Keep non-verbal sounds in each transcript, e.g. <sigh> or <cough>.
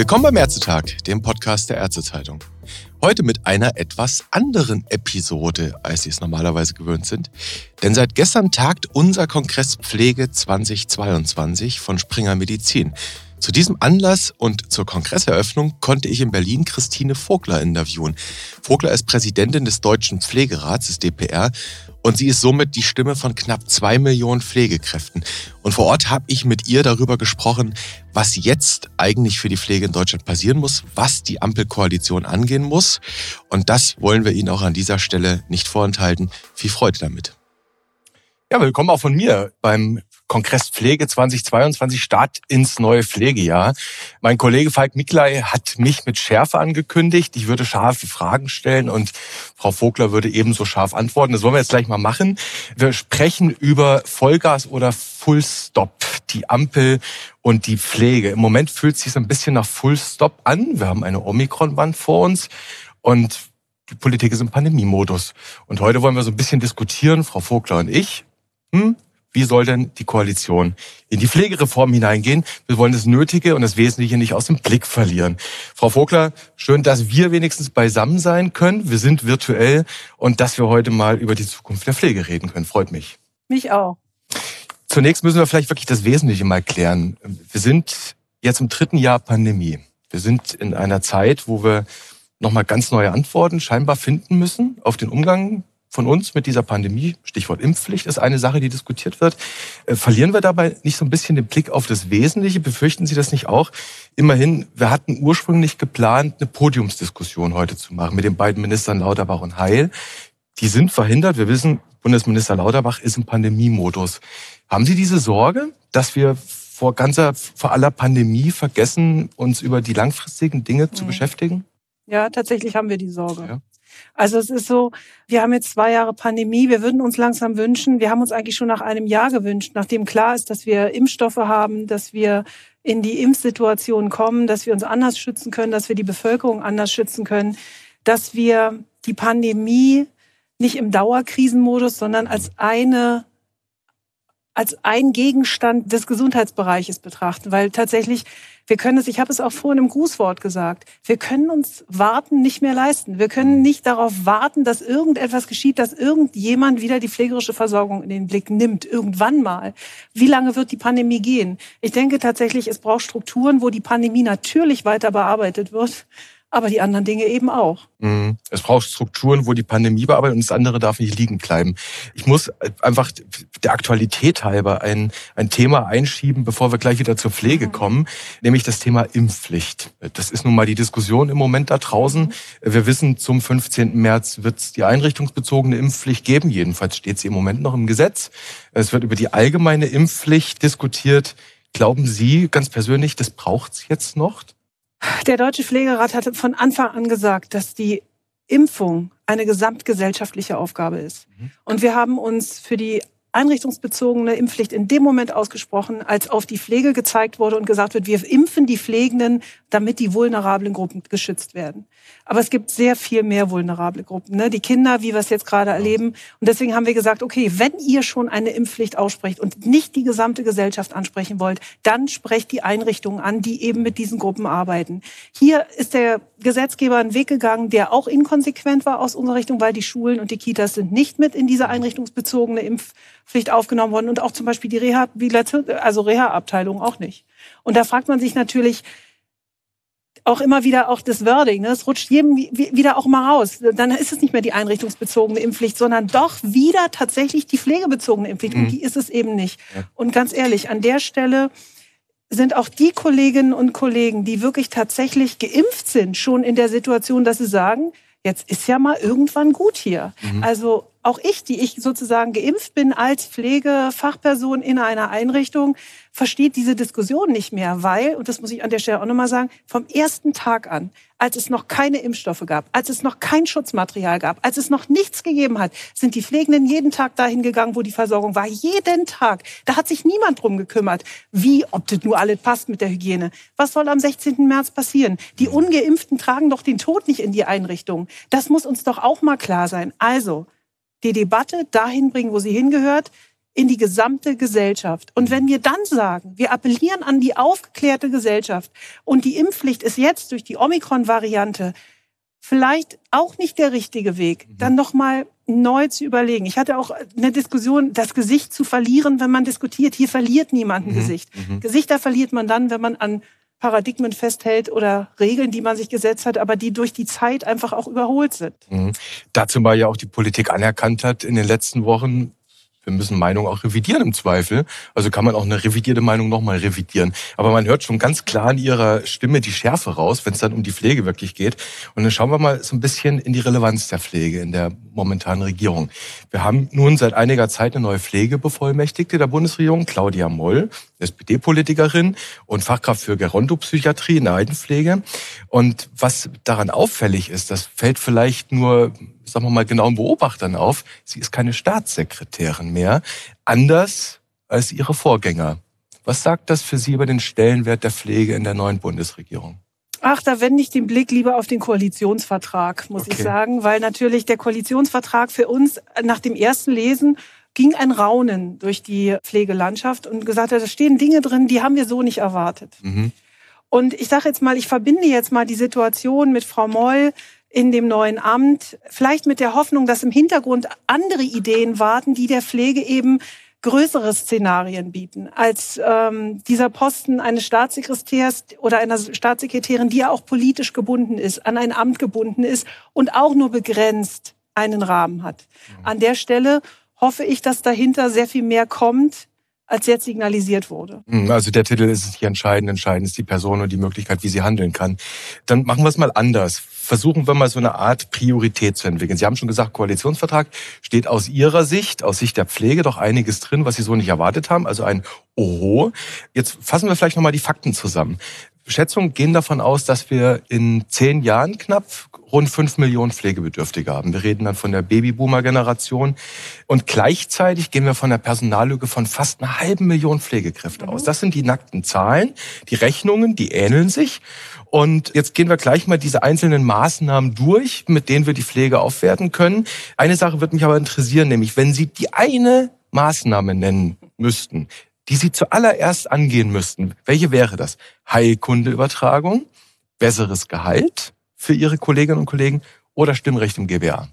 Willkommen beim Ärztetag, dem Podcast der Ärztezeitung. Heute mit einer etwas anderen Episode, als Sie es normalerweise gewöhnt sind. Denn seit gestern tagt unser Kongress Pflege 2022 von Springer Medizin. Zu diesem Anlass und zur Kongresseröffnung konnte ich in Berlin Christine Vogler interviewen. Vogler ist Präsidentin des Deutschen Pflegerats, des DPR, und sie ist somit die Stimme von knapp zwei Millionen Pflegekräften. Und vor Ort habe ich mit ihr darüber gesprochen, was jetzt eigentlich für die Pflege in Deutschland passieren muss, was die Ampelkoalition angehen muss. Und das wollen wir Ihnen auch an dieser Stelle nicht vorenthalten. Viel Freude damit. Ja, willkommen auch von mir beim Kongress Pflege 2022 Start ins neue Pflegejahr. Mein Kollege Falk Miklai hat mich mit Schärfe angekündigt. Ich würde scharfe Fragen stellen und Frau Vogler würde ebenso scharf antworten. Das wollen wir jetzt gleich mal machen. Wir sprechen über Vollgas oder Full Stop, die Ampel und die Pflege. Im Moment fühlt es sich so ein bisschen nach Full Stop an. Wir haben eine Omikron-Wand vor uns und die Politik ist im Pandemiemodus. Und heute wollen wir so ein bisschen diskutieren, Frau Vogler und ich. Hm, wie soll denn die Koalition in die Pflegereform hineingehen? Wir wollen das Nötige und das Wesentliche nicht aus dem Blick verlieren. Frau Vogler, schön, dass wir wenigstens beisammen sein können. Wir sind virtuell und dass wir heute mal über die Zukunft der Pflege reden können. Freut mich. Mich auch. Zunächst müssen wir vielleicht wirklich das Wesentliche mal klären. Wir sind jetzt im dritten Jahr Pandemie. Wir sind in einer Zeit, wo wir nochmal ganz neue Antworten scheinbar finden müssen auf den Umgang von uns mit dieser Pandemie, Stichwort Impfpflicht ist eine Sache, die diskutiert wird. Äh, verlieren wir dabei nicht so ein bisschen den Blick auf das Wesentliche? Befürchten Sie das nicht auch? Immerhin, wir hatten ursprünglich geplant, eine Podiumsdiskussion heute zu machen mit den beiden Ministern Lauterbach und Heil. Die sind verhindert. Wir wissen, Bundesminister Lauterbach ist im Pandemiemodus. Haben Sie diese Sorge, dass wir vor ganzer, vor aller Pandemie vergessen, uns über die langfristigen Dinge mhm. zu beschäftigen? Ja, tatsächlich haben wir die Sorge. Ja. Also es ist so, wir haben jetzt zwei Jahre Pandemie, wir würden uns langsam wünschen, wir haben uns eigentlich schon nach einem Jahr gewünscht, nachdem klar ist, dass wir Impfstoffe haben, dass wir in die Impfsituation kommen, dass wir uns anders schützen können, dass wir die Bevölkerung anders schützen können, dass wir die Pandemie nicht im Dauerkrisenmodus, sondern als eine als ein Gegenstand des Gesundheitsbereiches betrachten, weil tatsächlich wir können es, ich habe es auch vorhin im Grußwort gesagt, wir können uns Warten nicht mehr leisten. Wir können mhm. nicht darauf warten, dass irgendetwas geschieht, dass irgendjemand wieder die pflegerische Versorgung in den Blick nimmt, irgendwann mal. Wie lange wird die Pandemie gehen? Ich denke tatsächlich, es braucht Strukturen, wo die Pandemie natürlich weiter bearbeitet wird aber die anderen Dinge eben auch. Mhm. Es braucht Strukturen, wo die Pandemie bearbeitet und das andere darf nicht liegen bleiben. Ich muss einfach der Aktualität halber ein, ein Thema einschieben, bevor wir gleich wieder zur Pflege mhm. kommen, nämlich das Thema Impfpflicht. Das ist nun mal die Diskussion im Moment da draußen. Mhm. Wir wissen, zum 15. März wird es die einrichtungsbezogene Impfpflicht geben. Jedenfalls steht sie im Moment noch im Gesetz. Es wird über die allgemeine Impfpflicht diskutiert. Glauben Sie ganz persönlich, das braucht es jetzt noch? Der Deutsche Pflegerat hatte von Anfang an gesagt, dass die Impfung eine gesamtgesellschaftliche Aufgabe ist. Mhm. Und wir haben uns für die einrichtungsbezogene Impfpflicht in dem Moment ausgesprochen, als auf die Pflege gezeigt wurde und gesagt wird, wir impfen die Pflegenden, damit die vulnerablen Gruppen geschützt werden. Aber es gibt sehr viel mehr vulnerable Gruppen, ne? die Kinder, wie wir es jetzt gerade erleben. Und deswegen haben wir gesagt, okay, wenn ihr schon eine Impfpflicht aussprecht und nicht die gesamte Gesellschaft ansprechen wollt, dann sprecht die Einrichtungen an, die eben mit diesen Gruppen arbeiten. Hier ist der Gesetzgeber einen Weg gegangen, der auch inkonsequent war aus unserer Richtung, weil die Schulen und die Kitas sind nicht mit in diese einrichtungsbezogene Impfpflicht aufgenommen worden und auch zum Beispiel die Rehabilitation, also Reha-Abteilung auch nicht. Und da fragt man sich natürlich, auch immer wieder auch das Wording, ne? es rutscht jedem wieder auch mal raus. Dann ist es nicht mehr die einrichtungsbezogene Impfpflicht, sondern doch wieder tatsächlich die pflegebezogene Impfpflicht. Mhm. Und die ist es eben nicht. Ja. Und ganz ehrlich, an der Stelle sind auch die Kolleginnen und Kollegen, die wirklich tatsächlich geimpft sind, schon in der Situation, dass sie sagen, jetzt ist ja mal irgendwann gut hier. Mhm. Also auch ich, die ich sozusagen geimpft bin als Pflegefachperson in einer Einrichtung, versteht diese Diskussion nicht mehr, weil, und das muss ich an der Stelle auch nochmal sagen, vom ersten Tag an, als es noch keine Impfstoffe gab, als es noch kein Schutzmaterial gab, als es noch nichts gegeben hat, sind die Pflegenden jeden Tag dahin gegangen, wo die Versorgung war. Jeden Tag. Da hat sich niemand drum gekümmert, wie, ob das nur alles passt mit der Hygiene. Was soll am 16. März passieren? Die Ungeimpften tragen doch den Tod nicht in die Einrichtung. Das muss uns doch auch mal klar sein. Also, die Debatte dahin bringen, wo sie hingehört. in die gesamte Gesellschaft. Und wenn wir dann sagen, wir appellieren an die aufgeklärte Gesellschaft und die Impfpflicht ist jetzt durch die Omikron-Variante vielleicht auch nicht der richtige Weg, mhm. dann nochmal neu zu überlegen. Ich hatte auch eine Diskussion, das Gesicht zu verlieren, wenn man diskutiert. Hier verliert niemand ein mhm. Gesicht. Mhm. Gesichter verliert man dann, wenn man an Paradigmen festhält oder Regeln, die man sich gesetzt hat, aber die durch die Zeit einfach auch überholt sind. Mhm. Dazu mal ja auch die Politik anerkannt hat in den letzten Wochen, wir müssen Meinung auch revidieren im Zweifel. Also kann man auch eine revidierte Meinung nochmal revidieren. Aber man hört schon ganz klar in ihrer Stimme die Schärfe raus, wenn es dann um die Pflege wirklich geht. Und dann schauen wir mal so ein bisschen in die Relevanz der Pflege in der momentanen Regierung. Wir haben nun seit einiger Zeit eine neue Pflegebevollmächtigte der Bundesregierung, Claudia Moll, SPD-Politikerin und Fachkraft für Gerontopsychiatrie in der Altenpflege. Und was daran auffällig ist, das fällt vielleicht nur sagen wir mal, genauen Beobachtern auf, sie ist keine Staatssekretärin mehr, anders als ihre Vorgänger. Was sagt das für Sie über den Stellenwert der Pflege in der neuen Bundesregierung? Ach, da wende ich den Blick lieber auf den Koalitionsvertrag, muss okay. ich sagen, weil natürlich der Koalitionsvertrag für uns nach dem ersten Lesen ging ein Raunen durch die Pflegelandschaft und gesagt hat, da stehen Dinge drin, die haben wir so nicht erwartet. Mhm. Und ich sage jetzt mal, ich verbinde jetzt mal die Situation mit Frau Moll, in dem neuen Amt, vielleicht mit der Hoffnung, dass im Hintergrund andere Ideen warten, die der Pflege eben größere Szenarien bieten als ähm, dieser Posten eines Staatssekretärs oder einer Staatssekretärin, die ja auch politisch gebunden ist, an ein Amt gebunden ist und auch nur begrenzt einen Rahmen hat. Mhm. An der Stelle hoffe ich, dass dahinter sehr viel mehr kommt, als jetzt signalisiert wurde. Hm, also der Titel ist nicht entscheidend, entscheidend ist die Person und die Möglichkeit, wie sie handeln kann. Dann machen wir es mal anders. Versuchen wir mal so eine Art Priorität zu entwickeln. Sie haben schon gesagt, Koalitionsvertrag steht aus Ihrer Sicht, aus Sicht der Pflege doch einiges drin, was Sie so nicht erwartet haben. Also ein Oho. Jetzt fassen wir vielleicht nochmal die Fakten zusammen. Schätzungen gehen davon aus, dass wir in zehn Jahren knapp rund fünf Millionen Pflegebedürftige haben. Wir reden dann von der Babyboomer-Generation. Und gleichzeitig gehen wir von der Personallücke von fast einer halben Million Pflegekräfte mhm. aus. Das sind die nackten Zahlen. Die Rechnungen, die ähneln sich. Und jetzt gehen wir gleich mal diese einzelnen Maßnahmen durch, mit denen wir die Pflege aufwerten können. Eine Sache wird mich aber interessieren, nämlich wenn Sie die eine Maßnahme nennen müssten, die Sie zuallererst angehen müssten, welche wäre das? Heilkundeübertragung, besseres Gehalt für Ihre Kolleginnen und Kollegen oder Stimmrecht im GBA?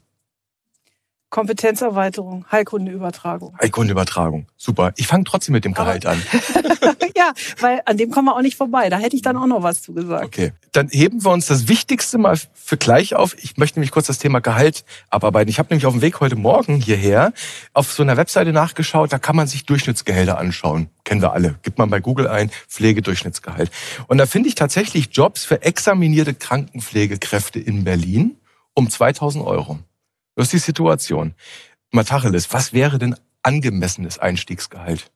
Kompetenzerweiterung, Heilkundeübertragung. Heilkundeübertragung, super. Ich fange trotzdem mit dem Gehalt an. <laughs> ja, weil an dem kommen wir auch nicht vorbei. Da hätte ich dann auch noch was zu gesagt. Okay, dann heben wir uns das Wichtigste mal für gleich auf. Ich möchte nämlich kurz das Thema Gehalt abarbeiten. Ich habe nämlich auf dem Weg heute Morgen hierher auf so einer Webseite nachgeschaut. Da kann man sich Durchschnittsgehälter anschauen. Kennen wir alle. Gibt man bei Google ein, Pflegedurchschnittsgehalt. Und da finde ich tatsächlich Jobs für examinierte Krankenpflegekräfte in Berlin um 2000 Euro. Das ist die Situation. Matacheles, was wäre denn angemessenes Einstiegsgehalt?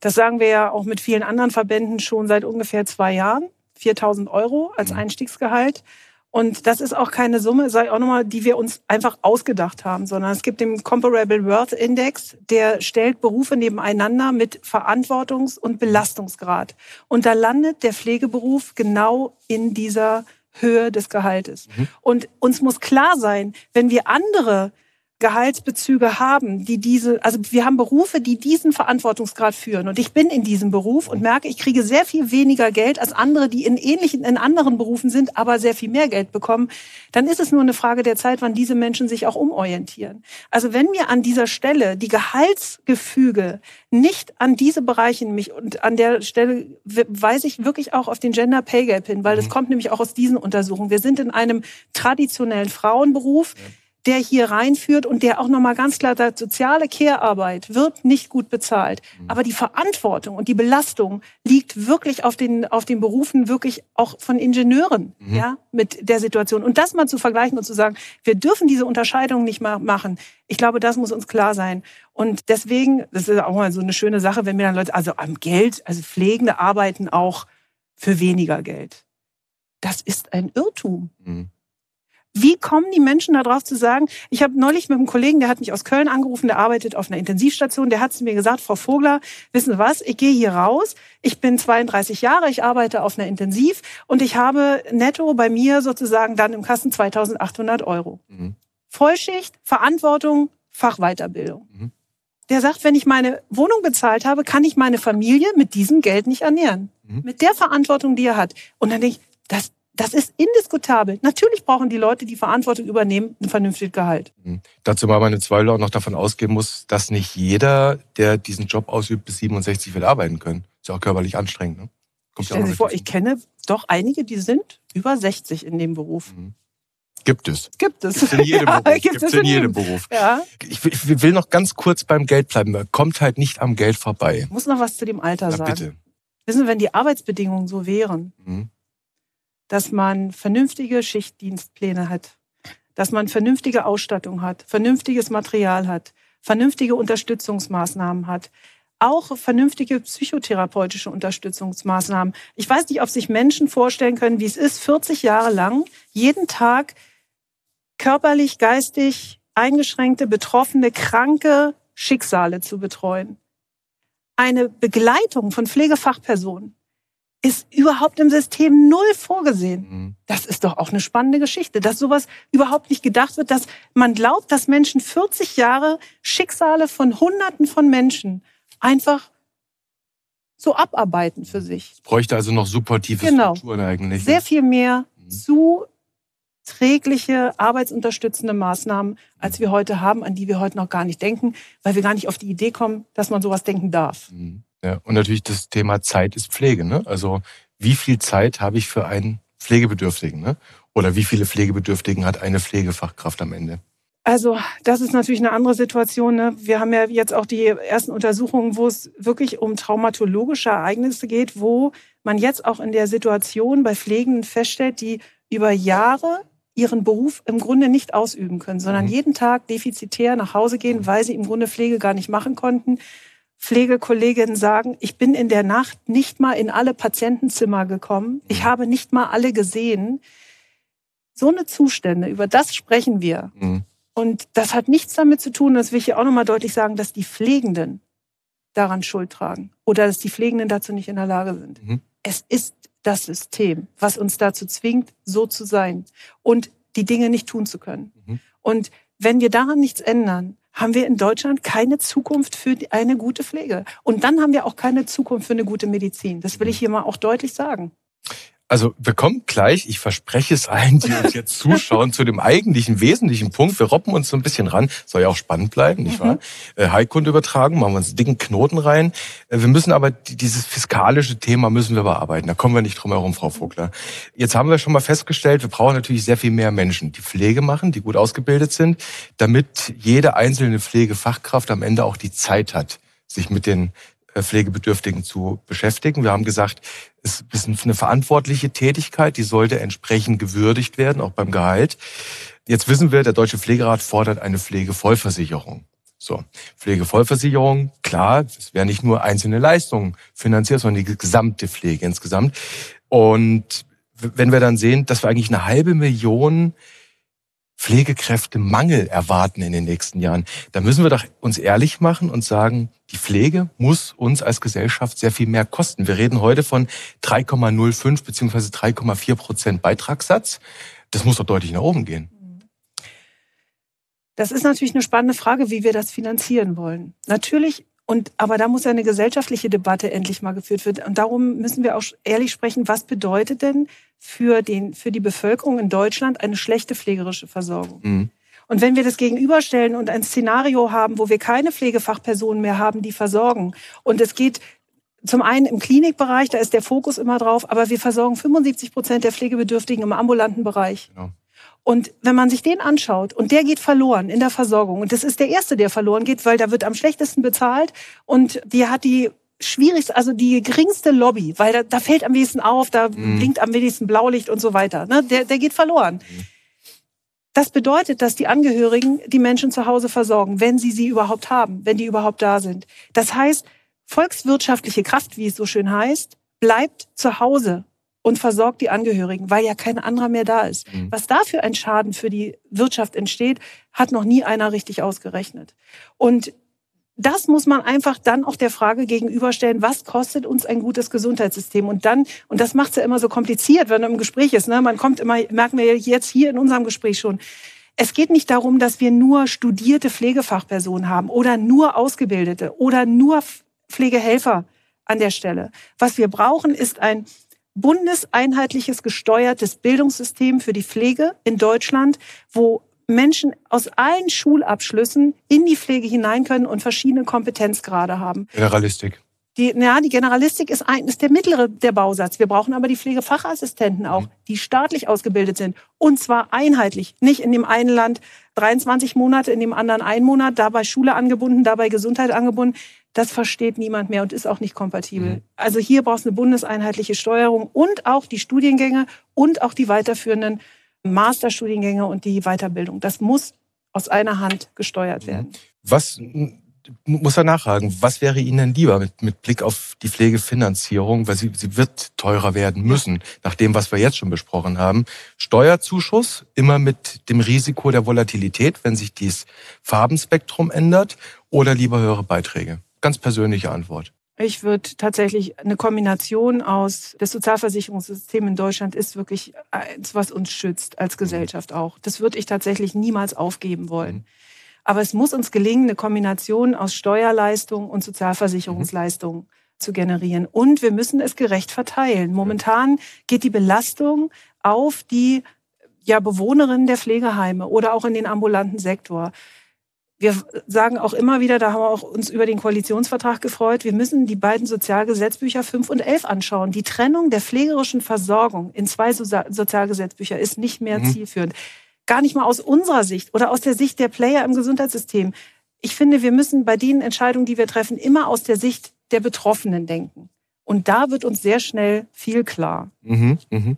Das sagen wir ja auch mit vielen anderen Verbänden schon seit ungefähr zwei Jahren. 4000 Euro als mhm. Einstiegsgehalt. Und das ist auch keine Summe, ich auch nochmal, die wir uns einfach ausgedacht haben, sondern es gibt den Comparable Worth Index, der stellt Berufe nebeneinander mit Verantwortungs- und Belastungsgrad. Und da landet der Pflegeberuf genau in dieser Höhe des Gehaltes. Mhm. Und uns muss klar sein, wenn wir andere Gehaltsbezüge haben, die diese, also wir haben Berufe, die diesen Verantwortungsgrad führen. Und ich bin in diesem Beruf und merke, ich kriege sehr viel weniger Geld als andere, die in ähnlichen, in anderen Berufen sind, aber sehr viel mehr Geld bekommen. Dann ist es nur eine Frage der Zeit, wann diese Menschen sich auch umorientieren. Also wenn wir an dieser Stelle die Gehaltsgefüge nicht an diese Bereiche mich und an der Stelle weise ich wirklich auch auf den Gender Pay Gap hin, weil das mhm. kommt nämlich auch aus diesen Untersuchungen. Wir sind in einem traditionellen Frauenberuf. Ja der hier reinführt und der auch nochmal ganz klar sagt, soziale Care-Arbeit wird nicht gut bezahlt. Mhm. Aber die Verantwortung und die Belastung liegt wirklich auf den, auf den Berufen wirklich auch von Ingenieuren, mhm. ja, mit der Situation. Und das mal zu vergleichen und zu sagen, wir dürfen diese Unterscheidung nicht mehr machen. Ich glaube, das muss uns klar sein. Und deswegen, das ist auch mal so eine schöne Sache, wenn mir dann Leute, also am Geld, also Pflegende arbeiten auch für weniger Geld. Das ist ein Irrtum. Mhm. Wie kommen die Menschen darauf zu sagen, ich habe neulich mit einem Kollegen, der hat mich aus Köln angerufen, der arbeitet auf einer Intensivstation, der hat zu mir gesagt, Frau Vogler, wissen Sie was, ich gehe hier raus, ich bin 32 Jahre, ich arbeite auf einer Intensiv und ich habe netto bei mir sozusagen dann im Kassen 2800 Euro. Mhm. Vollschicht, Verantwortung, Fachweiterbildung. Mhm. der sagt, wenn ich meine Wohnung bezahlt habe, kann ich meine Familie mit diesem Geld nicht ernähren. Mhm. Mit der Verantwortung, die er hat. Und dann denke ich, das, das ist indiskutabel. Natürlich brauchen die Leute, die Verantwortung übernehmen, ein vernünftiges Gehalt. Mhm. Dazu mal meine Zweifel auch noch davon ausgehen muss, dass nicht jeder, der diesen Job ausübt, bis 67 will arbeiten können. Ist ja auch körperlich anstrengend. Ne? Kommt Stellen Sie vor, ich kenne doch einige, die sind über 60 in dem Beruf. Mhm. Gibt es. Gibt es. Gibt's in jedem ja, <laughs> Beruf. Gibt es in, jedem Beruf. Ja. Ich, ich, will noch ganz kurz beim Geld bleiben. Man kommt halt nicht am Geld vorbei. Ich muss noch was zu dem Alter Na, sagen. Bitte. Wissen Sie, wenn die Arbeitsbedingungen so wären, mhm. Dass man vernünftige Schichtdienstpläne hat, dass man vernünftige Ausstattung hat, vernünftiges Material hat, vernünftige Unterstützungsmaßnahmen hat, auch vernünftige psychotherapeutische Unterstützungsmaßnahmen. Ich weiß nicht, ob sich Menschen vorstellen können, wie es ist, 40 Jahre lang jeden Tag körperlich, geistig eingeschränkte, betroffene, kranke Schicksale zu betreuen. Eine Begleitung von Pflegefachpersonen ist überhaupt im System null vorgesehen. Mhm. Das ist doch auch eine spannende Geschichte, dass sowas überhaupt nicht gedacht wird, dass man glaubt, dass Menschen 40 Jahre Schicksale von Hunderten von Menschen einfach so abarbeiten für sich. Es bräuchte also noch supportive genau. Strukturen eigentlich. Sehr viel mehr mhm. zuträgliche, arbeitsunterstützende Maßnahmen, als wir heute haben, an die wir heute noch gar nicht denken, weil wir gar nicht auf die Idee kommen, dass man sowas denken darf. Mhm. Ja, und natürlich das Thema Zeit ist Pflege. Ne? Also wie viel Zeit habe ich für einen Pflegebedürftigen? Ne? Oder wie viele Pflegebedürftigen hat eine Pflegefachkraft am Ende? Also das ist natürlich eine andere Situation. Ne? Wir haben ja jetzt auch die ersten Untersuchungen, wo es wirklich um traumatologische Ereignisse geht, wo man jetzt auch in der Situation bei Pflegenden feststellt, die über Jahre ihren Beruf im Grunde nicht ausüben können, sondern mhm. jeden Tag defizitär nach Hause gehen, weil sie im Grunde Pflege gar nicht machen konnten. Pflegekolleginnen sagen, ich bin in der Nacht nicht mal in alle Patientenzimmer gekommen. Ich mhm. habe nicht mal alle gesehen. So eine Zustände, über das sprechen wir. Mhm. Und das hat nichts damit zu tun, das will ich hier auch nochmal deutlich sagen, dass die Pflegenden daran Schuld tragen oder dass die Pflegenden dazu nicht in der Lage sind. Mhm. Es ist das System, was uns dazu zwingt, so zu sein und die Dinge nicht tun zu können. Mhm. Und wenn wir daran nichts ändern, haben wir in Deutschland keine Zukunft für eine gute Pflege. Und dann haben wir auch keine Zukunft für eine gute Medizin. Das will ich hier mal auch deutlich sagen. Also wir kommen gleich, ich verspreche es allen, die uns jetzt zuschauen, zu dem eigentlichen wesentlichen Punkt. Wir roppen uns so ein bisschen ran, soll ja auch spannend bleiben, nicht wahr? Mhm. Heilkunde übertragen, machen wir uns einen dicken Knoten rein. Äh, wir müssen aber dieses fiskalische Thema müssen wir bearbeiten. Da kommen wir nicht drum herum, Frau Vogler. Jetzt haben wir schon mal festgestellt, wir brauchen natürlich sehr viel mehr Menschen, die Pflege machen, die gut ausgebildet sind, damit jede einzelne Pflegefachkraft am Ende auch die Zeit hat, sich mit den äh, Pflegebedürftigen zu beschäftigen. Wir haben gesagt, es ist eine verantwortliche Tätigkeit, die sollte entsprechend gewürdigt werden, auch beim Gehalt. Jetzt wissen wir, der Deutsche Pflegerat fordert eine Pflegevollversicherung. So, Pflegevollversicherung, klar, es werden nicht nur einzelne Leistungen finanziert, sondern die gesamte Pflege insgesamt. Und wenn wir dann sehen, dass wir eigentlich eine halbe Million Pflegekräftemangel erwarten in den nächsten Jahren, da müssen wir doch uns ehrlich machen und sagen, die Pflege muss uns als Gesellschaft sehr viel mehr kosten. Wir reden heute von 3,05 beziehungsweise 3,4 Prozent Beitragssatz. Das muss doch deutlich nach oben gehen. Das ist natürlich eine spannende Frage, wie wir das finanzieren wollen. Natürlich und, aber da muss ja eine gesellschaftliche Debatte endlich mal geführt werden. Und darum müssen wir auch ehrlich sprechen, was bedeutet denn für, den, für die Bevölkerung in Deutschland eine schlechte pflegerische Versorgung? Mhm. Und wenn wir das gegenüberstellen und ein Szenario haben, wo wir keine Pflegefachpersonen mehr haben, die versorgen, und es geht zum einen im Klinikbereich, da ist der Fokus immer drauf, aber wir versorgen 75 Prozent der Pflegebedürftigen im ambulanten Bereich. Genau. Und wenn man sich den anschaut und der geht verloren in der Versorgung und das ist der erste, der verloren geht, weil da wird am schlechtesten bezahlt und die hat die schwierigste, also die geringste Lobby, weil da, da fällt am wenigsten auf, da mhm. blinkt am wenigsten Blaulicht und so weiter. Ne? Der, der geht verloren. Mhm. Das bedeutet, dass die Angehörigen die Menschen zu Hause versorgen, wenn sie sie überhaupt haben, wenn die überhaupt da sind. Das heißt, volkswirtschaftliche Kraft, wie es so schön heißt, bleibt zu Hause und versorgt die Angehörigen, weil ja kein anderer mehr da ist. Mhm. Was da für ein Schaden für die Wirtschaft entsteht, hat noch nie einer richtig ausgerechnet. Und das muss man einfach dann auch der Frage gegenüberstellen, was kostet uns ein gutes Gesundheitssystem? Und dann, und das macht es ja immer so kompliziert, wenn man im Gespräch ist, ne? man kommt immer, merken wir jetzt hier in unserem Gespräch schon, Es geht nicht darum, dass wir nur studierte Pflegefachpersonen haben oder nur Ausgebildete oder nur Pflegehelfer an der Stelle. Was wir brauchen, ist ein bundeseinheitliches gesteuertes Bildungssystem für die Pflege in Deutschland, wo Menschen aus allen Schulabschlüssen in die Pflege hinein können und verschiedene Kompetenzgrade haben. Generalistik. Die, ja, die Generalistik ist, ein, ist der mittlere der Bausatz. Wir brauchen aber die Pflegefachassistenten auch, mhm. die staatlich ausgebildet sind. Und zwar einheitlich. Nicht in dem einen Land 23 Monate, in dem anderen ein Monat, dabei Schule angebunden, dabei Gesundheit angebunden. Das versteht niemand mehr und ist auch nicht kompatibel. Mhm. Also hier braucht es eine bundeseinheitliche Steuerung und auch die Studiengänge und auch die weiterführenden Masterstudiengänge und die Weiterbildung. Das muss aus einer Hand gesteuert werden. Was muss er nachhaken, was wäre Ihnen denn lieber mit, mit Blick auf die Pflegefinanzierung, weil sie, sie wird teurer werden müssen, nach dem, was wir jetzt schon besprochen haben. Steuerzuschuss, immer mit dem Risiko der Volatilität, wenn sich dieses Farbenspektrum ändert, oder lieber höhere Beiträge? Ganz persönliche Antwort. Ich würde tatsächlich eine Kombination aus, das Sozialversicherungssystem in Deutschland ist wirklich eins, was uns schützt als Gesellschaft auch. Das würde ich tatsächlich niemals aufgeben wollen. Mhm. Aber es muss uns gelingen, eine Kombination aus Steuerleistung und Sozialversicherungsleistung mhm. zu generieren. Und wir müssen es gerecht verteilen. Momentan geht die Belastung auf die ja, Bewohnerinnen der Pflegeheime oder auch in den ambulanten Sektor. Wir sagen auch immer wieder, da haben wir auch uns über den Koalitionsvertrag gefreut, wir müssen die beiden Sozialgesetzbücher 5 und 11 anschauen. Die Trennung der pflegerischen Versorgung in zwei Sozialgesetzbücher ist nicht mehr mhm. zielführend. Gar nicht mal aus unserer Sicht oder aus der Sicht der Player im Gesundheitssystem. Ich finde, wir müssen bei den Entscheidungen, die wir treffen, immer aus der Sicht der Betroffenen denken. Und da wird uns sehr schnell viel klar. Mhm, mh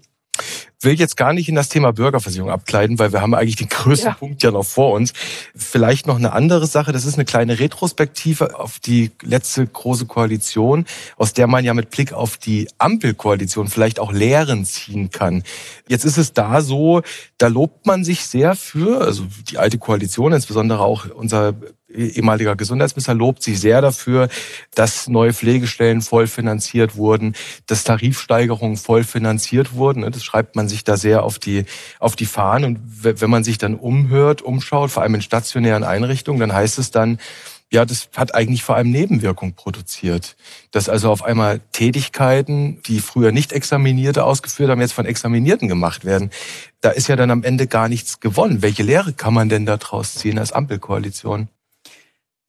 will jetzt gar nicht in das Thema Bürgerversicherung abkleiden, weil wir haben eigentlich den größten ja. Punkt ja noch vor uns. Vielleicht noch eine andere Sache, das ist eine kleine Retrospektive auf die letzte große Koalition, aus der man ja mit Blick auf die Ampelkoalition vielleicht auch Lehren ziehen kann. Jetzt ist es da so, da lobt man sich sehr für, also die alte Koalition, insbesondere auch unser ehemaliger Gesundheitsminister lobt sich sehr dafür, dass neue Pflegestellen voll finanziert wurden, dass Tarifsteigerungen voll finanziert wurden. Das schreibt man sich da sehr auf die, auf die Fahnen. Und wenn man sich dann umhört, umschaut, vor allem in stationären Einrichtungen, dann heißt es dann, ja, das hat eigentlich vor allem Nebenwirkung produziert. Dass also auf einmal Tätigkeiten, die früher nicht Examinierte ausgeführt haben, jetzt von Examinierten gemacht werden. Da ist ja dann am Ende gar nichts gewonnen. Welche Lehre kann man denn daraus ziehen als Ampelkoalition?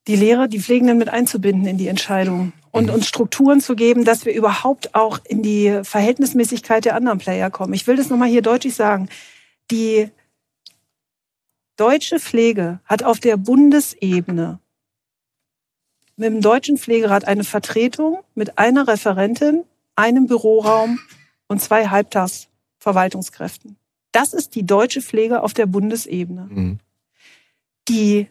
Die Lehrer, die Pflegenden mit einzubinden in die Entscheidung und mhm. uns Strukturen zu geben, dass wir überhaupt auch in die Verhältnismäßigkeit der anderen Player kommen. Ich will das nochmal hier deutlich sagen. Die deutsche Pflege hat auf der Bundesebene mit dem Deutschen Pflegerat eine Vertretung mit einer Referentin, einem Büroraum und zwei Halbtagsverwaltungskräften. Das ist die deutsche Pflege auf der Bundesebene. Mhm. Die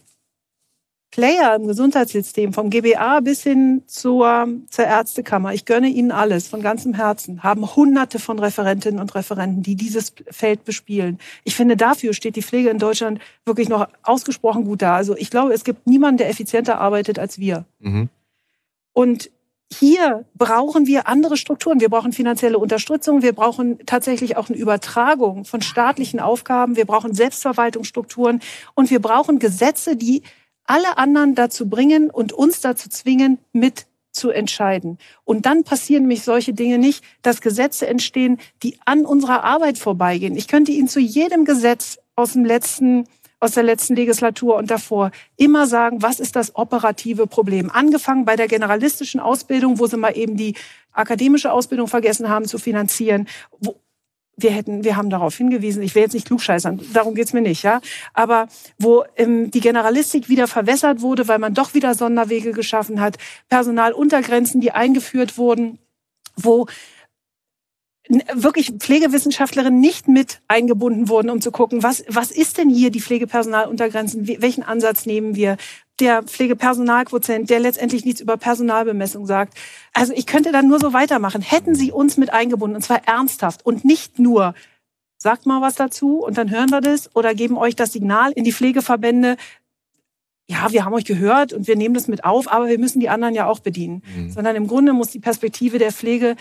Player im Gesundheitssystem, vom GBA bis hin zur, zur Ärztekammer, ich gönne Ihnen alles von ganzem Herzen, haben hunderte von Referentinnen und Referenten, die dieses Feld bespielen. Ich finde, dafür steht die Pflege in Deutschland wirklich noch ausgesprochen gut da. Also ich glaube, es gibt niemanden, der effizienter arbeitet als wir. Mhm. Und hier brauchen wir andere Strukturen. Wir brauchen finanzielle Unterstützung. Wir brauchen tatsächlich auch eine Übertragung von staatlichen Aufgaben. Wir brauchen Selbstverwaltungsstrukturen. Und wir brauchen Gesetze, die alle anderen dazu bringen und uns dazu zwingen, mit zu entscheiden. Und dann passieren nämlich solche Dinge nicht, dass Gesetze entstehen, die an unserer Arbeit vorbeigehen. Ich könnte Ihnen zu jedem Gesetz aus dem letzten aus der letzten Legislatur und davor immer sagen, was ist das operative Problem? Angefangen bei der generalistischen Ausbildung, wo sie mal eben die akademische Ausbildung vergessen haben zu finanzieren, wo, wir hätten, wir haben darauf hingewiesen, ich will jetzt nicht klugscheißern, darum geht's mir nicht, ja. Aber wo ähm, die Generalistik wieder verwässert wurde, weil man doch wieder Sonderwege geschaffen hat, Personaluntergrenzen, die eingeführt wurden, wo wirklich Pflegewissenschaftlerinnen nicht mit eingebunden wurden, um zu gucken, was, was ist denn hier die Pflegepersonaluntergrenzen, welchen Ansatz nehmen wir, der Pflegepersonalquotient, der letztendlich nichts über Personalbemessung sagt. Also ich könnte dann nur so weitermachen. Hätten Sie uns mit eingebunden, und zwar ernsthaft und nicht nur, sagt mal was dazu und dann hören wir das oder geben euch das Signal in die Pflegeverbände, ja, wir haben euch gehört und wir nehmen das mit auf, aber wir müssen die anderen ja auch bedienen. Mhm. Sondern im Grunde muss die Perspektive der Pflege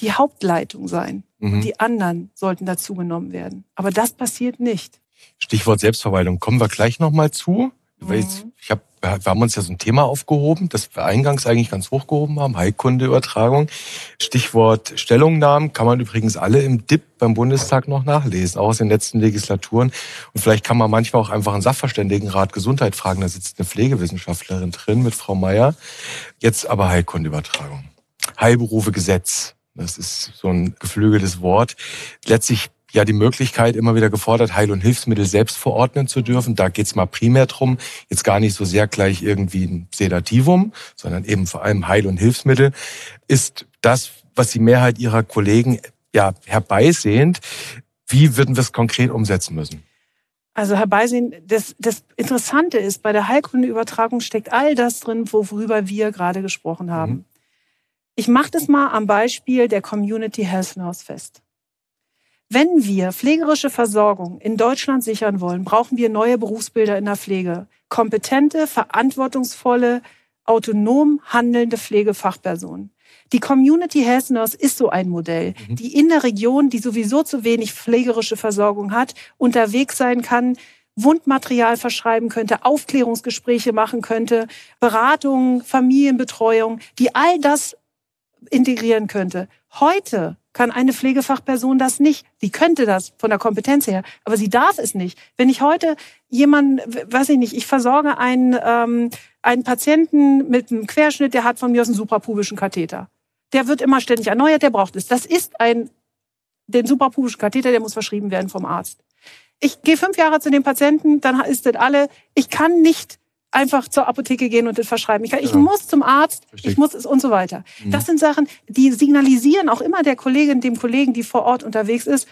die Hauptleitung sein. Mhm. Und die anderen sollten dazugenommen werden. Aber das passiert nicht. Stichwort Selbstverwaltung kommen wir gleich nochmal zu. Mhm. Ich hab, wir haben uns ja so ein Thema aufgehoben, das wir eingangs eigentlich ganz hochgehoben haben, Heilkundeübertragung. Stichwort Stellungnahmen kann man übrigens alle im DIP beim Bundestag noch nachlesen, auch aus den letzten Legislaturen. Und vielleicht kann man manchmal auch einfach einen Sachverständigenrat Gesundheit fragen. Da sitzt eine Pflegewissenschaftlerin drin mit Frau Meier. Jetzt aber Heilkundeübertragung. Heilberufe Gesetz. Das ist so ein geflügeltes Wort. Letztlich ja die Möglichkeit immer wieder gefordert, Heil- und Hilfsmittel selbst verordnen zu dürfen. Da geht es mal primär drum, jetzt gar nicht so sehr gleich irgendwie ein Sedativum, sondern eben vor allem Heil- und Hilfsmittel, ist das, was die Mehrheit ihrer Kollegen ja herbeisehend. Wie würden wir es konkret umsetzen müssen? Also herbeisehen, das, das Interessante ist, bei der Heilkundeübertragung steckt all das drin, worüber wir gerade gesprochen haben. Mhm. Ich mache das mal am Beispiel der Community Health Nurse fest. Wenn wir pflegerische Versorgung in Deutschland sichern wollen, brauchen wir neue Berufsbilder in der Pflege. Kompetente, verantwortungsvolle, autonom handelnde Pflegefachpersonen. Die Community Health Nurse ist so ein Modell, mhm. die in der Region, die sowieso zu wenig pflegerische Versorgung hat, unterwegs sein kann, Wundmaterial verschreiben könnte, Aufklärungsgespräche machen könnte, Beratung, Familienbetreuung, die all das integrieren könnte. Heute kann eine Pflegefachperson das nicht. Sie könnte das von der Kompetenz her, aber sie darf es nicht. Wenn ich heute jemanden, weiß ich nicht, ich versorge einen, ähm, einen Patienten mit einem Querschnitt, der hat von mir aus einen suprapubischen Katheter. Der wird immer ständig erneuert, der braucht es. Das ist ein, den suprapubischen Katheter, der muss verschrieben werden vom Arzt. Ich gehe fünf Jahre zu dem Patienten, dann ist das alle. Ich kann nicht einfach zur Apotheke gehen und das verschreiben. Ich, kann, ich muss zum Arzt, Richtig. ich muss es und so weiter. Mhm. Das sind Sachen, die signalisieren auch immer der Kollegin, dem Kollegen, die vor Ort unterwegs ist,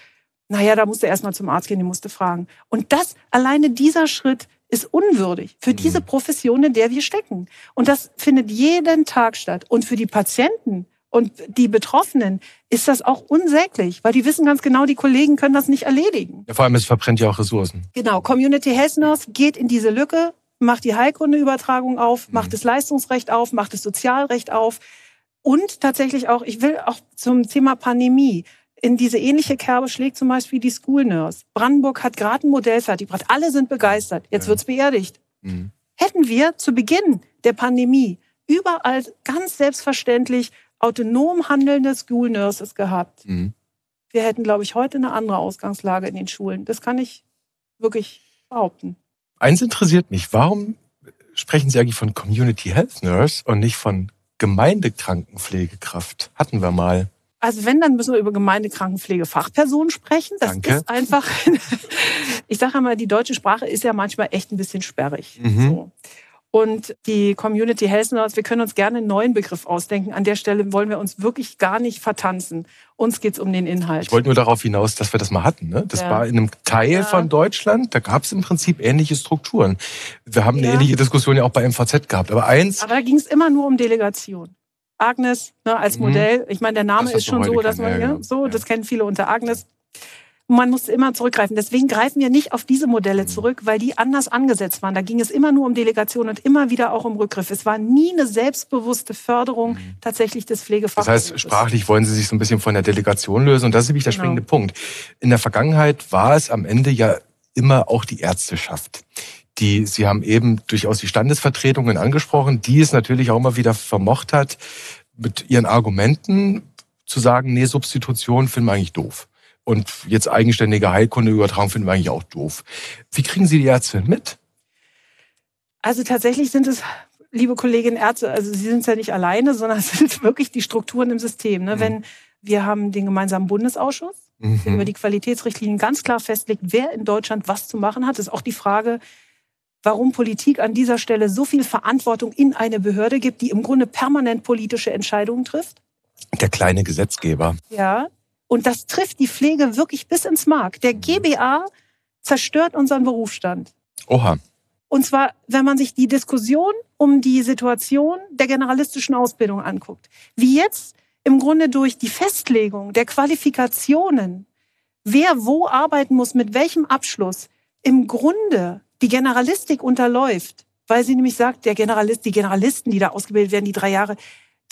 naja, da musste erstmal zum Arzt gehen, die musste fragen. Und das, alleine dieser Schritt ist unwürdig für mhm. diese Profession, in der wir stecken. Und das findet jeden Tag statt. Und für die Patienten und die Betroffenen ist das auch unsäglich, weil die wissen ganz genau, die Kollegen können das nicht erledigen. Ja, vor allem, es verbrennt ja auch Ressourcen. Genau, Community Health Nurse geht in diese Lücke macht die Heilkundeübertragung auf, macht mhm. das Leistungsrecht auf, macht das Sozialrecht auf. Und tatsächlich auch, ich will auch zum Thema Pandemie, in diese ähnliche Kerbe schlägt zum Beispiel die School Nurse. Brandenburg hat gerade ein Modell fertiggebracht. Alle sind begeistert. Jetzt ja. wird's beerdigt. Mhm. Hätten wir zu Beginn der Pandemie überall ganz selbstverständlich autonom handelnde School Nurses gehabt, mhm. wir hätten, glaube ich, heute eine andere Ausgangslage in den Schulen. Das kann ich wirklich behaupten. Eins interessiert mich, warum sprechen Sie eigentlich von Community Health Nurse und nicht von Gemeindekrankenpflegekraft? Hatten wir mal. Also wenn, dann müssen wir über Gemeindekrankenpflegefachpersonen sprechen. Das Danke. ist einfach, <laughs> ich sage einmal, die deutsche Sprache ist ja manchmal echt ein bisschen sperrig. Mhm. So. Und die Community Health Nurse, wir können uns gerne einen neuen Begriff ausdenken. An der Stelle wollen wir uns wirklich gar nicht vertanzen. Uns geht's um den Inhalt. Ich wollte nur darauf hinaus, dass wir das mal hatten. Ne? Das ja. war in einem Teil ja. von Deutschland, da gab es im Prinzip ähnliche Strukturen. Wir haben ja. eine ähnliche Diskussion ja auch bei MVZ gehabt. Aber eins. Aber da ging es immer nur um Delegation. Agnes ne, als mhm. Modell. Ich meine, der Name ist schon so, dass man, ja, genau. so, das kennen viele unter Agnes. Man musste immer zurückgreifen. Deswegen greifen wir nicht auf diese Modelle mhm. zurück, weil die anders angesetzt waren. Da ging es immer nur um Delegation und immer wieder auch um Rückgriff. Es war nie eine selbstbewusste Förderung mhm. tatsächlich des Pflegefachs. Das heißt, sprachlich wollen Sie sich so ein bisschen von der Delegation lösen und das ist nämlich der genau. springende Punkt. In der Vergangenheit war es am Ende ja immer auch die Ärzteschaft die, Sie haben eben durchaus die Standesvertretungen angesprochen, die es natürlich auch immer wieder vermocht hat, mit ihren Argumenten zu sagen, nee, Substitution finden wir eigentlich doof. Und jetzt eigenständige Heilkundeübertragung finden wir eigentlich auch doof. Wie kriegen Sie die Ärzte mit? Also tatsächlich sind es, liebe Kolleginnen Ärzte, also Sie sind ja nicht alleine, sondern <laughs> es sind wirklich die Strukturen im System. Ne? Mhm. Wenn wir haben den gemeinsamen Bundesausschuss, mhm. der über die Qualitätsrichtlinien ganz klar festlegt, wer in Deutschland was zu machen hat. Das ist auch die Frage, warum Politik an dieser Stelle so viel Verantwortung in eine Behörde gibt, die im Grunde permanent politische Entscheidungen trifft. Der kleine Gesetzgeber. Ja, und das trifft die Pflege wirklich bis ins Mark. Der GBA zerstört unseren Berufsstand. Oha. Und zwar, wenn man sich die Diskussion um die Situation der generalistischen Ausbildung anguckt. Wie jetzt im Grunde durch die Festlegung der Qualifikationen, wer wo arbeiten muss, mit welchem Abschluss, im Grunde die Generalistik unterläuft, weil sie nämlich sagt, der Generalist, die Generalisten, die da ausgebildet werden, die drei Jahre,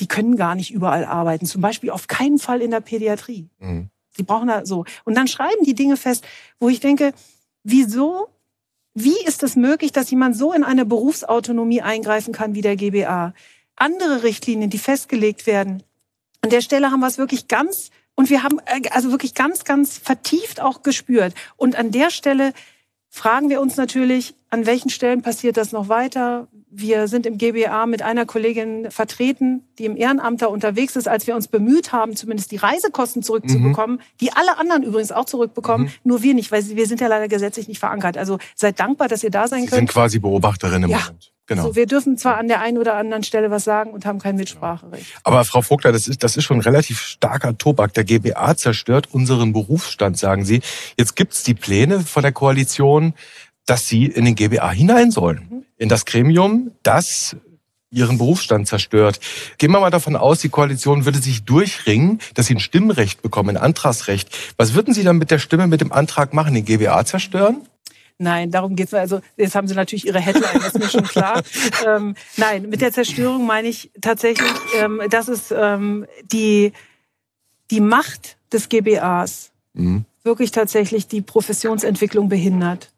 die können gar nicht überall arbeiten. Zum Beispiel auf keinen Fall in der Pädiatrie. Mhm. Sie brauchen da so. Und dann schreiben die Dinge fest, wo ich denke, wieso, wie ist es möglich, dass jemand so in eine Berufsautonomie eingreifen kann wie der GBA? Andere Richtlinien, die festgelegt werden. An der Stelle haben wir es wirklich ganz und wir haben äh, also wirklich ganz, ganz vertieft auch gespürt. Und an der Stelle fragen wir uns natürlich, an welchen Stellen passiert das noch weiter? Wir sind im GBA mit einer Kollegin vertreten, die im Ehrenamt da unterwegs ist, als wir uns bemüht haben, zumindest die Reisekosten zurückzubekommen, mhm. die alle anderen übrigens auch zurückbekommen, mhm. nur wir nicht, weil wir sind ja leider gesetzlich nicht verankert. Also seid dankbar, dass ihr da sein Sie könnt. sind quasi Beobachterinnen im ja. Moment. Genau. Also wir dürfen zwar an der einen oder anderen Stelle was sagen und haben kein Mitspracherecht. Aber Frau Vogler, das ist, das ist schon ein relativ starker Tobak. Der GBA zerstört unseren Berufsstand, sagen Sie. Jetzt gibt's die Pläne von der Koalition, dass Sie in den GBA hinein sollen. Mhm. In das Gremium, das ihren Berufsstand zerstört. Gehen wir mal davon aus, die Koalition würde sich durchringen, dass sie ein Stimmrecht bekommen, ein Antragsrecht. Was würden Sie dann mit der Stimme, mit dem Antrag machen? Den GBA zerstören? Nein, darum geht's. Also jetzt haben Sie natürlich Ihre Headline, das ist mir schon klar. <laughs> ähm, nein, mit der Zerstörung meine ich tatsächlich, ähm, dass es ähm, die, die Macht des GBAs mhm. wirklich tatsächlich die Professionsentwicklung behindert.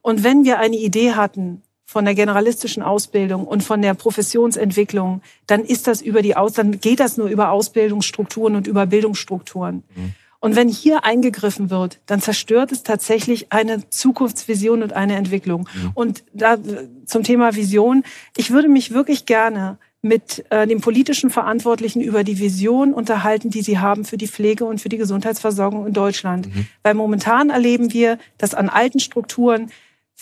Und wenn wir eine Idee hatten von der generalistischen Ausbildung und von der Professionsentwicklung, dann ist das über die Aus, dann geht das nur über Ausbildungsstrukturen und über Bildungsstrukturen. Mhm. Und wenn hier eingegriffen wird, dann zerstört es tatsächlich eine Zukunftsvision und eine Entwicklung. Mhm. Und da zum Thema Vision, ich würde mich wirklich gerne mit äh, den politischen Verantwortlichen über die Vision unterhalten, die sie haben für die Pflege und für die Gesundheitsversorgung in Deutschland. Mhm. Weil momentan erleben wir, dass an alten Strukturen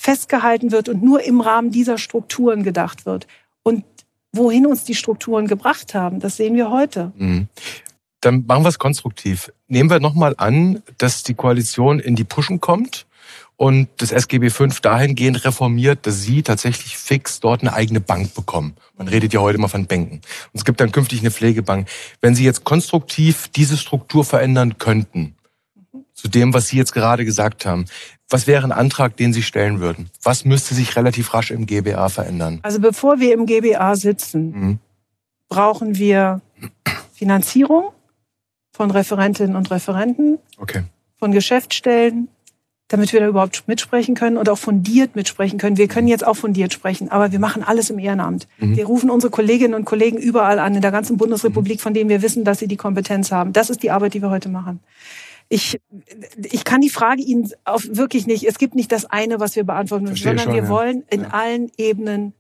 festgehalten wird und nur im Rahmen dieser Strukturen gedacht wird. Und wohin uns die Strukturen gebracht haben, das sehen wir heute. Mhm. Dann machen wir es konstruktiv. Nehmen wir nochmal an, dass die Koalition in die Puschen kommt und das SGB V dahingehend reformiert, dass Sie tatsächlich fix dort eine eigene Bank bekommen. Man redet ja heute immer von Bänken. Und es gibt dann künftig eine Pflegebank. Wenn Sie jetzt konstruktiv diese Struktur verändern könnten, zu dem, was Sie jetzt gerade gesagt haben, was wäre ein Antrag, den Sie stellen würden? Was müsste sich relativ rasch im GBA verändern? Also bevor wir im GBA sitzen, mhm. brauchen wir Finanzierung von Referentinnen und Referenten, okay. von Geschäftsstellen, damit wir da überhaupt mitsprechen können und auch fundiert mitsprechen können. Wir können jetzt auch fundiert sprechen, aber wir machen alles im Ehrenamt. Mhm. Wir rufen unsere Kolleginnen und Kollegen überall an, in der ganzen Bundesrepublik, mhm. von denen wir wissen, dass sie die Kompetenz haben. Das ist die Arbeit, die wir heute machen. Ich, ich kann die Frage Ihnen auch wirklich nicht, es gibt nicht das eine, was wir beantworten müssen, sondern schon, wir ja. wollen in ja. allen Ebenen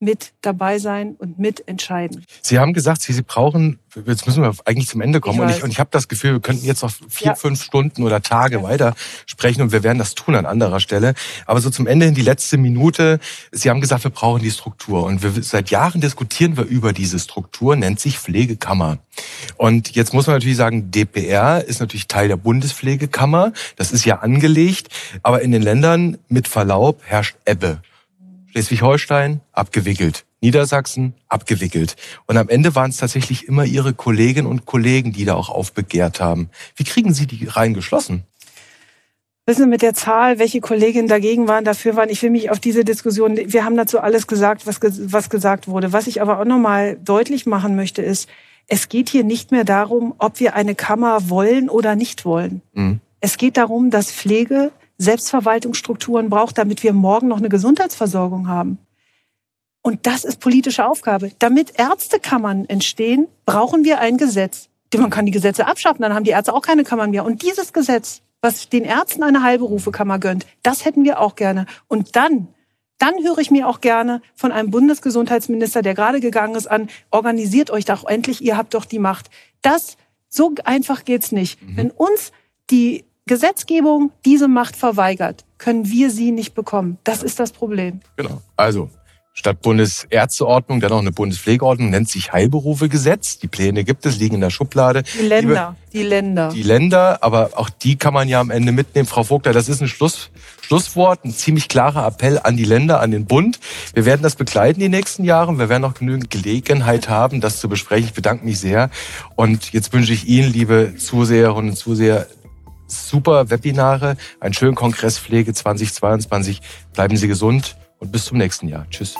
mit dabei sein und mitentscheiden. Sie haben gesagt, Sie, Sie brauchen, jetzt müssen wir eigentlich zum Ende kommen. Ich und ich, und ich habe das Gefühl, wir könnten jetzt noch vier, ja. fünf Stunden oder Tage ja. weiter sprechen und wir werden das tun an anderer Stelle. Aber so zum Ende in die letzte Minute. Sie haben gesagt, wir brauchen die Struktur. Und wir, seit Jahren diskutieren wir über diese Struktur, nennt sich Pflegekammer. Und jetzt muss man natürlich sagen, DPR ist natürlich Teil der Bundespflegekammer. Das ist ja angelegt. Aber in den Ländern mit Verlaub herrscht Ebbe. Schleswig-Holstein abgewickelt. Niedersachsen abgewickelt. Und am Ende waren es tatsächlich immer Ihre Kolleginnen und Kollegen, die da auch aufbegehrt haben. Wie kriegen Sie die Reihen geschlossen? Wissen Sie, mit der Zahl, welche Kolleginnen dagegen waren, dafür waren, ich will mich auf diese Diskussion, wir haben dazu alles gesagt, was, was gesagt wurde. Was ich aber auch nochmal deutlich machen möchte, ist, es geht hier nicht mehr darum, ob wir eine Kammer wollen oder nicht wollen. Mhm. Es geht darum, dass Pflege Selbstverwaltungsstrukturen braucht, damit wir morgen noch eine Gesundheitsversorgung haben. Und das ist politische Aufgabe. Damit Ärztekammern entstehen, brauchen wir ein Gesetz. Man kann die Gesetze abschaffen, dann haben die Ärzte auch keine Kammern mehr. Und dieses Gesetz, was den Ärzten eine halbe Rufekammer gönnt, das hätten wir auch gerne. Und dann, dann höre ich mir auch gerne von einem Bundesgesundheitsminister, der gerade gegangen ist, an, organisiert euch doch endlich, ihr habt doch die Macht. Das, so einfach geht's nicht. Mhm. Wenn uns die Gesetzgebung diese Macht verweigert, können wir sie nicht bekommen. Das ist das Problem. Genau. Also, Statt Bundesärzteordnung dann auch eine Bundespflegeordnung, nennt sich Heilberufegesetz. Die Pläne gibt es, liegen in der Schublade. Die Länder, die Länder. Die Länder, aber auch die kann man ja am Ende mitnehmen. Frau Vogler, das ist ein Schluss, Schlusswort, ein ziemlich klarer Appell an die Länder, an den Bund. Wir werden das begleiten die nächsten Jahre. Wir werden auch genügend Gelegenheit haben, das zu besprechen. Ich bedanke mich sehr. Und jetzt wünsche ich Ihnen, liebe Zuseherinnen und Zuseher, super Webinare, einen schönen Kongress Pflege 2022. Bleiben Sie gesund und bis zum nächsten Jahr. Tschüss.